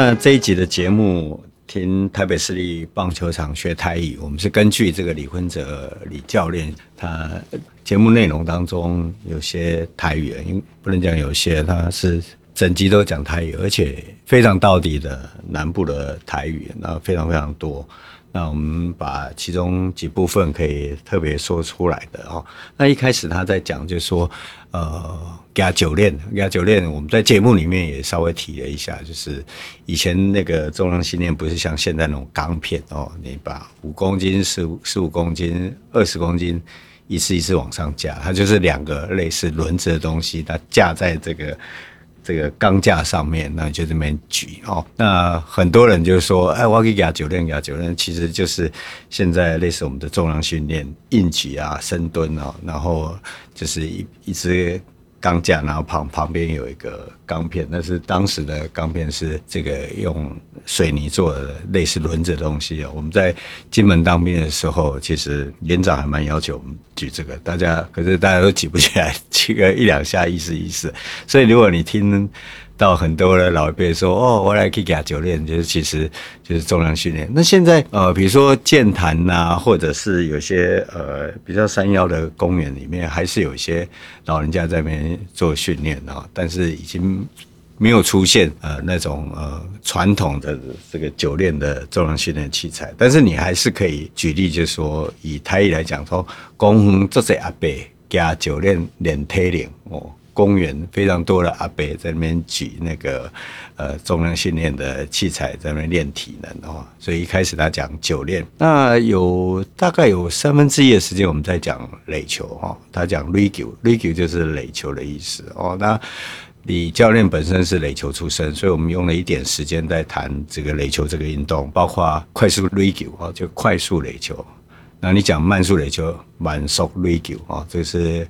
那这一集的节目，听台北市立棒球场学台语，我们是根据这个李坤哲李教练他节目内容当中有些台语，因不能讲有些，他是整集都讲台语，而且非常到底的南部的台语，那非常非常多。那我们把其中几部分可以特别说出来的哦。那一开始他在讲，就是说，呃，加酒练，加酒练，我们在节目里面也稍微提了一下，就是以前那个重量训练不是像现在那种钢片哦，你把五公斤、十五、十五公斤、二十公斤一次一次往上加，它就是两个类似轮子的东西，它架在这个。这个钢架上面，那就这边举哦。那很多人就说，哎，我要去给他酒练，给他酒练，其实就是现在类似我们的重量训练，硬举啊、深蹲啊，然后就是一一直。钢架，然后旁旁边有一个钢片，那是当时的钢片，是这个用水泥做的，类似轮子的东西啊。我们在金门当兵的时候，其实连长还蛮要求我们举这个，大家可是大家都举不起来，举个一两下意思意思。所以如果你听。到很多的老一辈说哦，我来可以给他教练，就是其实就是重量训练。那现在呃，比如说健谈呐，或者是有些呃比较山腰的公园里面，还是有一些老人家在那边做训练啊。但是已经没有出现呃那种呃传统的这个酒练的重量训练器材。但是你还是可以举例，就是说以台语来讲说，公园这些阿伯加酒练练体能哦。公园非常多的阿伯在那边举那个呃重量训练的器材，在那边练体能哦。所以一开始他讲久练，那有大概有三分之一的时间我们在讲垒球哈。他讲垒球，垒球就是垒球的意思哦。那李教练本身是垒球出身，所以我们用了一点时间在谈这个垒球这个运动，包括快速垒球啊，就快速垒球。那你讲慢速垒球，慢速垒球啊，这是。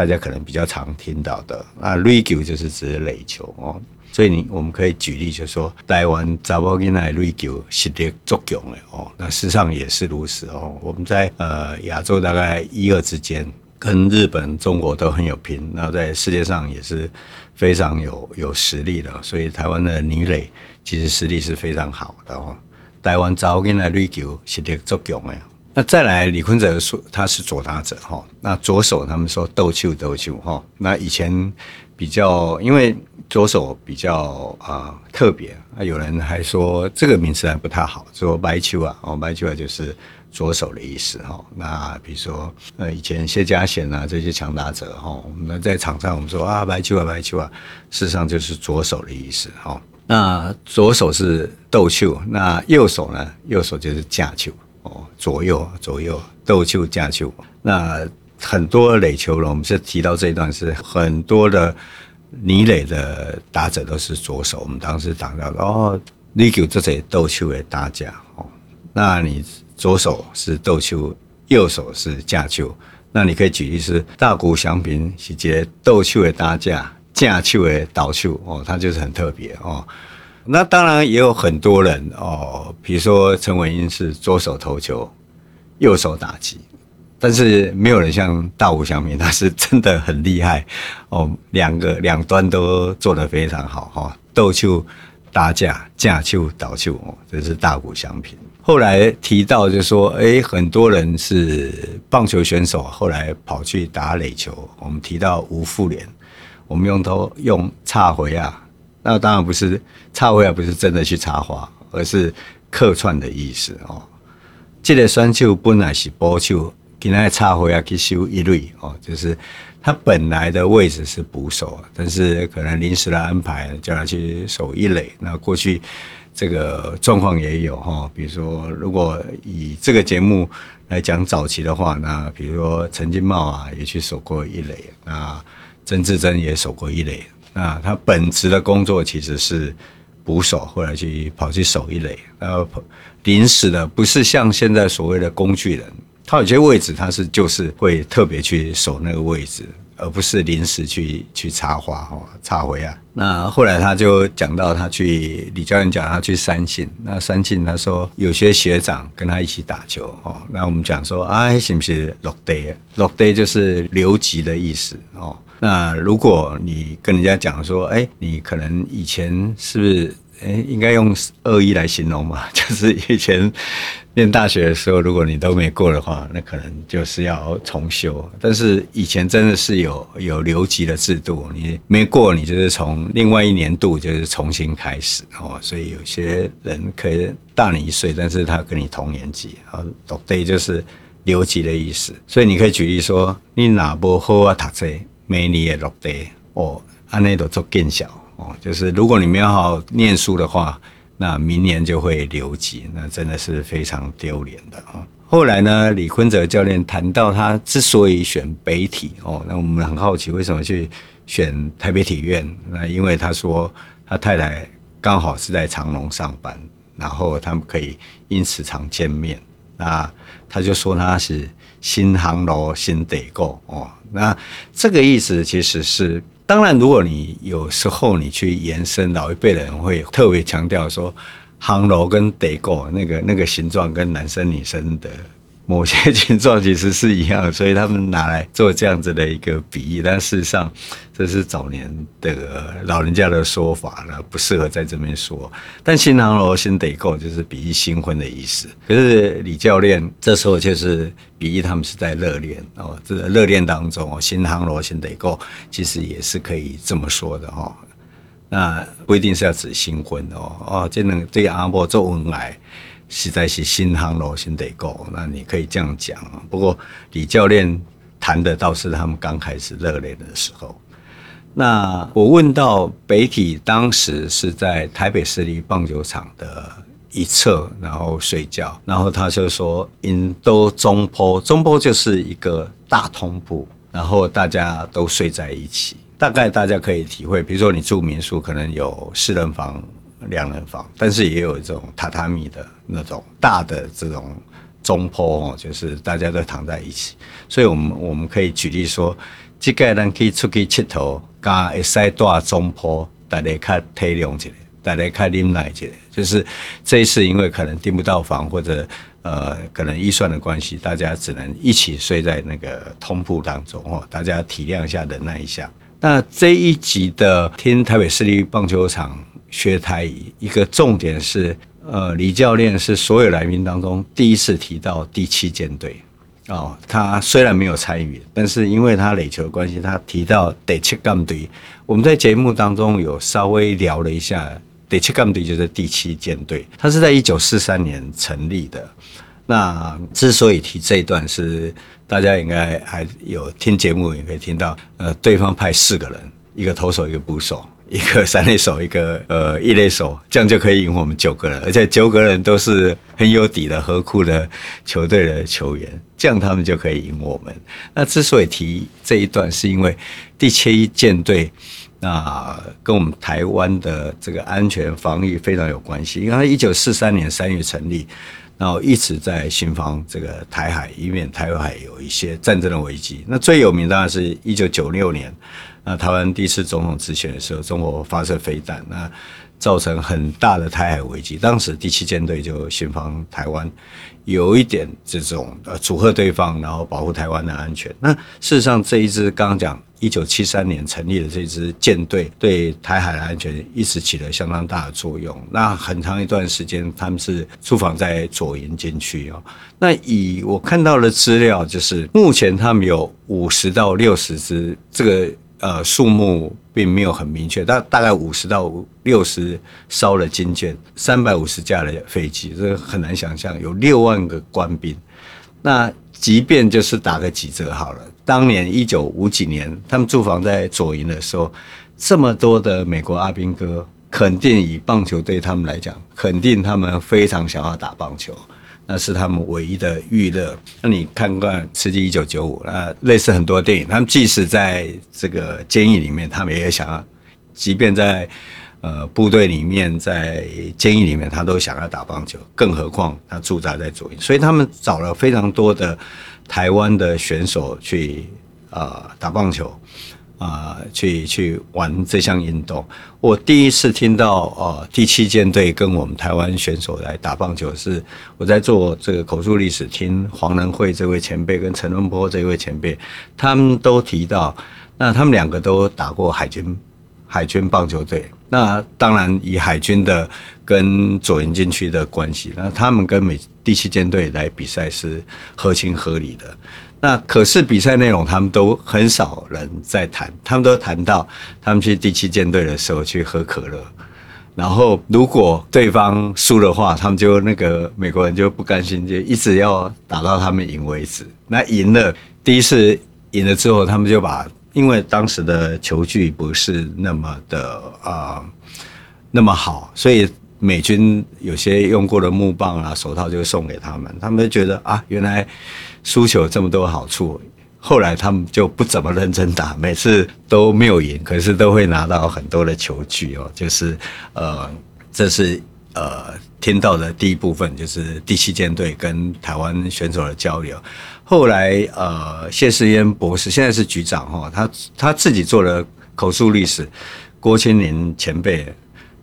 大家可能比较常听到的啊，垒球就是指垒球哦，所以你我们可以举例，就是说台湾查某囡仔垒球实力足强的哦，那事实上也是如此哦。我们在呃亚洲大概一二之间，跟日本、中国都很有拼，那在世界上也是非常有有实力的，所以台湾的女垒其实实力是非常好的哦。台湾查某囡仔垒球实力足强的。那再来，李坤哲说他是左打者哈，那左手他们说斗球斗球哈。那以前比较，因为左手比较啊、特别，那有人还说这个名词还不太好，说白球啊，哦白球啊就是左手的意思哈。那比如说呃以前谢家贤啊这些强打者哈，那在场上我们说啊白球啊白球啊，事实上就是左手的意思哈。那左手是斗球，那右手呢？右手就是架球。哦，左右左右斗球架球，那很多垒球呢，我们是提到这一段是很多的泥垒的打者都是左手。我们当时讲到哦，你球这些斗球的打架哦，那你左手是斗球，右手是架球，那你可以举例是大谷翔平是接斗球的打架，架球的倒球哦，他就是很特别哦。那当然也有很多人哦，比如说陈伟英是左手投球，右手打击，但是没有人像大谷翔平，他是真的很厉害哦，两个两端都做得非常好哈，斗球、打架、架球、倒球哦，这是大谷翔平。后来提到就说，哎，很多人是棒球选手，后来跑去打垒球。我们提到吴富连，我们用头用插回啊。那当然不是插花，不是真的去插花，而是客串的意思哦。这个选手本来是捕手，今天插花去守一类哦，就是他本来的位置是捕手，但是可能临时的安排叫他去守一垒。那过去这个状况也有哈，比如说如果以这个节目来讲早期的话，那比如说陈金茂啊也去守过一垒，那曾志珍也守过一垒。那他本职的工作其实是捕手，或者去跑去守一垒，然后临时的不是像现在所谓的工具人，他有些位置他是就是会特别去守那个位置，而不是临时去去插花哦插回啊。那后来他就讲到他去李教练讲他去三庆，那三庆他说有些学长跟他一起打球哦，那我们讲说啊是不是落地？落地就是留级的意思哦。那如果你跟人家讲说，哎，你可能以前是不是诶，应该用二一来形容嘛，就是以前念大学的时候，如果你都没过的话，那可能就是要重修。但是以前真的是有有留级的制度，你没过，你就是从另外一年度就是重新开始哦。所以有些人可以大你一岁，但是他跟你同年级啊，落地就是留级的意思。所以你可以举例说，你哪不好啊读书，每年也落地哦，安内都做见效。哦，就是如果你没有好好念书的话，那明年就会留级，那真的是非常丢脸的啊。后来呢，李坤泽教练谈到他之所以选北体哦，那我们很好奇为什么去选台北体院？那因为他说他太太刚好是在长隆上班，然后他们可以因此常见面。那他就说他是新航楼新得购哦，那这个意思其实是。当然，如果你有时候你去延伸，老一辈人会特别强调说，航楼跟地沟那个那个形状跟男生女生的某些形状其实是一样，所以他们拿来做这样子的一个比喻。但事实上，这是早年的老人家的说法了，不适合在这边说。但新航楼新得够就是比喻新婚的意思。可是李教练这时候就是比喻他们是在热恋哦，这个热恋当中哦，新航楼新得够其实也是可以这么说的哈。那不一定是要指新婚哦哦，这能这个阿婆做恩爱。实在是新航路新得够，那你可以这样讲。不过李教练谈的倒是他们刚开始热恋的时候。那我问到北体当时是在台北市立棒球场的一侧，然后睡觉，然后他就说：“因都中坡，中坡就是一个大通铺，然后大家都睡在一起。大概大家可以体会，比如说你住民宿，可能有四人房。”两人房，但是也有这种榻榻米的那种大的这种中坡哦，就是大家都躺在一起。所以，我们我们可以举例说，这个人可以出去佚佗，加会使大中坡，大家较体谅一下，大家较忍耐一下。就是这一次，因为可能订不到房，或者呃，可能预算的关系，大家只能一起睡在那个通铺当中哦。大家体谅一下，忍耐一下。那这一集的听台北市立棒球场。学台语一个重点是，呃，李教练是所有来宾当中第一次提到第七舰队哦。他虽然没有参与，但是因为他垒球的关系，他提到第七舰队。我们在节目当中有稍微聊了一下，第七舰队就是第七舰队，他是在一九四三年成立的。那之所以提这一段，是大家应该还有听节目也可以听到，呃，对方派四个人，一个投手，一个捕手。一个三类手，一个呃一类手，这样就可以赢我们九个人，而且九个人都是很有底的合库的球队的球员，这样他们就可以赢我们。那之所以提这一段，是因为第七舰队那跟我们台湾的这个安全防御非常有关系，因为他一九四三年三月成立，然后一直在巡防这个台海，以免台海有一些战争的危机。那最有名当然是一九九六年。那台湾第一次总统直选的时候，中国发射飞弹，那造成很大的台海危机。当时第七舰队就巡防台湾，有一点这种呃阻吓对方，然后保护台湾的安全。那事实上，这一支刚刚讲一九七三年成立的这支舰队，对台海的安全一直起了相当大的作用。那很长一段时间，他们是驻防在左营军区哦。那以我看到的资料，就是目前他们有五十到六十支这个。呃，数目并没有很明确，大大概五十到六十烧了军舰，三百五十架的飞机，这很难想象有六万个官兵。那即便就是打个几折好了，当年一九五几年，他们驻防在左营的时候，这么多的美国阿兵哥，肯定以棒球对他们来讲，肯定他们非常想要打棒球。那是他们唯一的娱乐。那你看看《刺激一九九五》，那类似很多电影，他们即使在这个监狱里面，他们也想要，即便在呃部队里面，在监狱里面，他都想要打棒球。更何况他驻扎在左营，所以他们找了非常多的台湾的选手去啊、呃、打棒球。啊、去去玩这项运动。我第一次听到呃第七舰队跟我们台湾选手来打棒球，是我在做这个口述历史，听黄仁惠这位前辈跟陈文波这位前辈，他们都提到，那他们两个都打过海军海军棒球队，那当然以海军的跟左营军区的关系，那他们跟美第七舰队来比赛是合情合理的。那可是比赛内容他们都很少人在谈，他们都谈到他们去第七舰队的时候去喝可乐。然后，如果对方输的话，他们就那个美国人就不甘心，就一直要打到他们赢为止。那赢了，第一次赢了之后，他们就把，因为当时的球具不是那么的啊、那么好，所以美军有些用过的木棒啊、手套就送给他们。他们就觉得啊，原来输球这么多好处。后来他们就不怎么认真打，每次都没有赢，可是都会拿到很多的球具哦。就是呃，这是呃听到的第一部分，就是第七舰队跟台湾选手的交流。后来呃，谢世渊博士现在是局长哈，他他自己做了口述历史，郭清林前辈，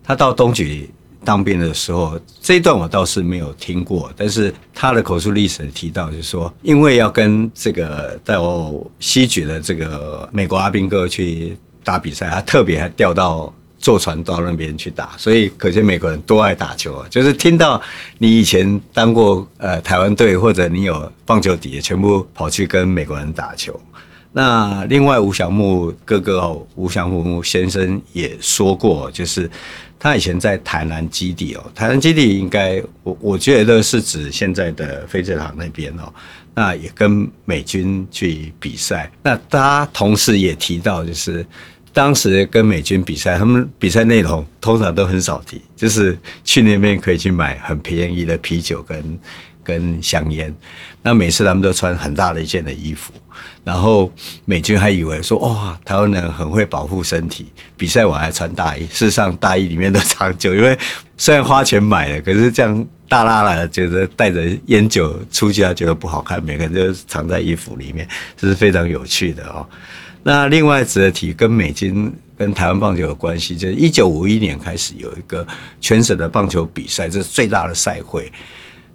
他到东莒。当兵的时候，这一段我倒是没有听过，但是他的口述历史提到，就是说，因为要跟这个到西莒的这个美国阿兵哥去打比赛，他特别还调到坐船到那边去打，所以可见美国人多爱打球啊！就是听到你以前当过呃台湾队，或者你有棒球底，全部跑去跟美国人打球。那另外吴祥木哥哥，吴祥木先生也说过，就是。他以前在台南基地哦，台南基地应该我我觉得是指现在的飞机场那边哦，那也跟美军去比赛。那他同时也提到，就是当时跟美军比赛，他们比赛内容通常都很少提，就是去那边可以去买很便宜的啤酒跟。跟香烟，那每次他们都穿很大的一件的衣服，然后美军还以为说哇，台湾人很会保护身体，比赛我还穿大衣。事实上，大衣里面都藏酒，因为虽然花钱买了，可是这样大拉拉的，觉得带着烟酒出去，他觉得不好看，每个人都藏在衣服里面，这是非常有趣的哦。那另外值得提，跟美军跟台湾棒球有关系，就是一九五一年开始有一个全省的棒球比赛，这是最大的赛会。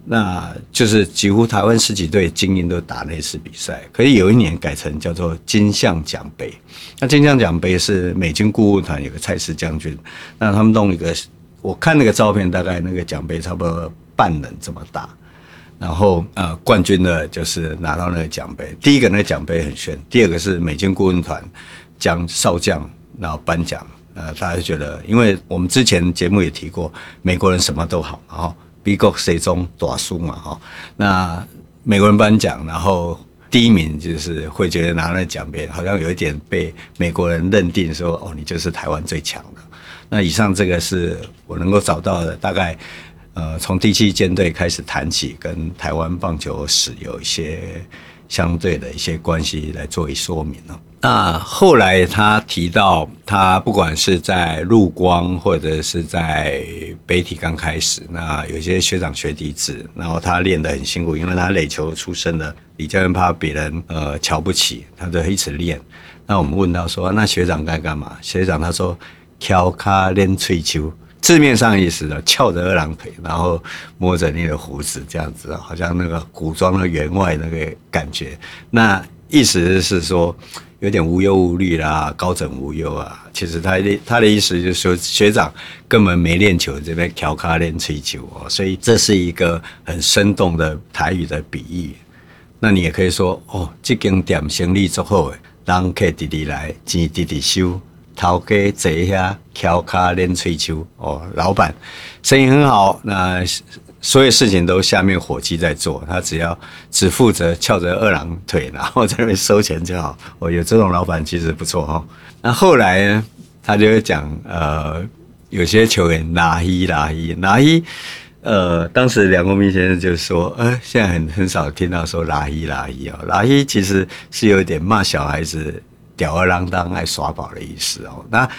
那就是几乎台湾十几队精英都打那次比赛，可是有一年改成叫做金像奖杯。那金像奖杯是美军顾问团有个蔡司将军，那他们弄一个，我看那个照片，大概那个奖杯差不多半人这么大。然后呃，冠军呢就是拿到那个奖杯。第一个那个奖杯很炫，第二个是美军顾问团将少将然后颁奖。呃，大家觉得，因为我们之前节目也提过，美国人什么都好，然后。美国谁中大输嘛？哈，那美国人颁奖，然后第一名就是会觉得拿了奖杯，好像有一点被美国人认定说，哦，你就是台湾最强的。那以上这个是我能够找到的，大概呃，从第七舰队开始谈起，跟台湾棒球史有一些相对的一些关系来做一说明了。那后来他提到，他不管是在陆光或者是在北体刚开始，那有些学长学弟制，然后他练得很辛苦，因为他垒球出身的，李教练怕别人呃瞧不起，他就一直练。那我们问他说，那学长该干嘛？学长他说，翘卡练喙球，字面上意思的翘着二郎腿，然后摸着你的胡子，这样子，好像那个古装的员外那个感觉。那意思是说。有点无忧无虑啦，高枕无忧啊。其实他的他的意思就是说，学长根本没练球，这边调卡练吹球哦。所以这是一个很生动的台语的比喻。那你也可以说哦，这间店生意足好，人客直直来，钱直直收，头家坐下调卡练吹球哦。老板生意很好，那。所有事情都下面伙计在做，他只要只负责翘着二郎腿，然后在那边收钱就好。哦有这种老板其实不错哈。那后来呢，他就会讲，呃，有些球员拉一拉一拉一，呃，当时梁国明先生就说，呃，现在很很少听到说拉一拉一哦，拉一其实是有点骂小孩子吊儿郎当、爱耍宝的意思哦。那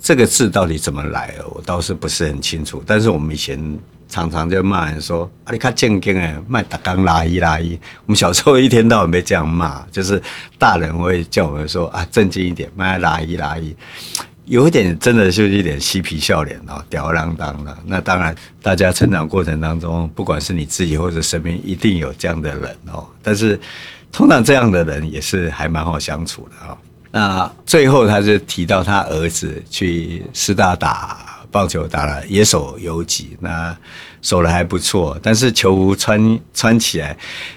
这个字到底怎么来的，我倒是不是很清楚。但是我们以前。常常就骂人说：“啊，你看正经诶，卖打钢拉一拉一。”我们小时候一天到晚被这样骂，就是大人会叫我们说：“啊，正经一点，卖拉一拉一。”有一点真的就是一点嬉皮笑脸哦，吊儿郎当的。那当然，大家成长过程当中，不管是你自己或者身边，一定有这样的人哦。但是通常这样的人也是还蛮好相处的啊。那最后他就提到他儿子去师大打棒球，打了野手游击，那守的还不错，但是球服穿穿起来，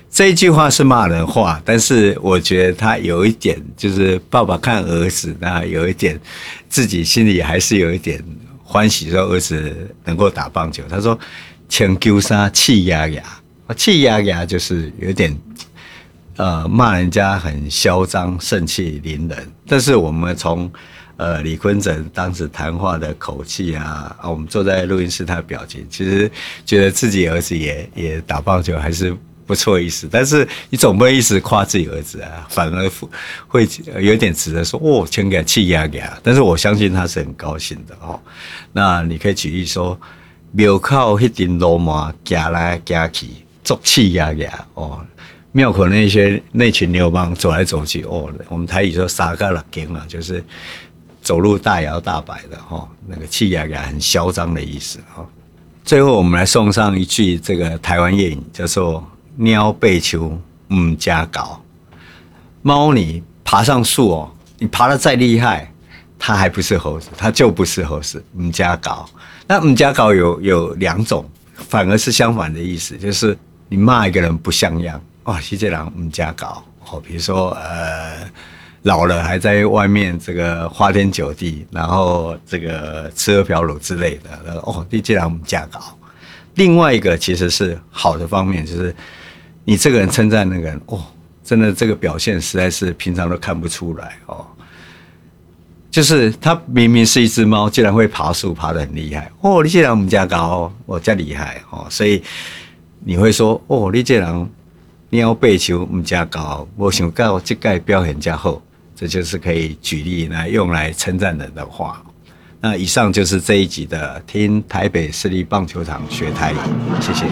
这一句话是骂人话，但是我觉得他有一点就是爸爸看儿子，那有一点自己心里还是有一点欢喜，说儿子能够打棒球。他说：“穿旧衫气压压，气压压就是有点。”呃，骂人家很嚣张、盛气凌人，但是我们从呃李坤城当时谈话的口气啊，啊，我们坐在录音室，他的表情，其实觉得自己儿子也也打棒球还是不错意思，但是你总不会一直夸自己儿子啊，反而会有点值得说哦，全给气压给他，但是我相信他是很高兴的哦。那你可以举例说，庙口一顶罗马夹来夹去，做气压给他哦。庙口那些那群流氓走来走去，哦，我们台语说“杀个了给了”，就是走路大摇大摆的哈，那个气压压很嚣张的意思哈。最后我们来送上一句这个台湾谚语，叫做“猫背树唔加搞”。猫你爬上树哦，你爬得再厉害，它还不是猴子，它就不是猴子，唔加搞。那唔加搞有有两种，反而是相反的意思，就是你骂一个人不像样。哇，其实人唔加搞哦，比如说呃，老了还在外面这个花天酒地，然后这个吃喝嫖赌之类的，哦，你这人唔加搞。另外一个其实是好的方面，就是你这个人称赞那个人，哦，真的这个表现实在是平常都看不出来哦。就是他明明是一只猫，竟然会爬树，爬得很厉害哦，你这人唔加搞，我加厉害哦，所以你会说哦，你这人。猫背球唔加高，我想到这个表现加好，这就是可以举例来用来称赞人的话。那以上就是这一集的听台北市立棒球场学台语，谢谢。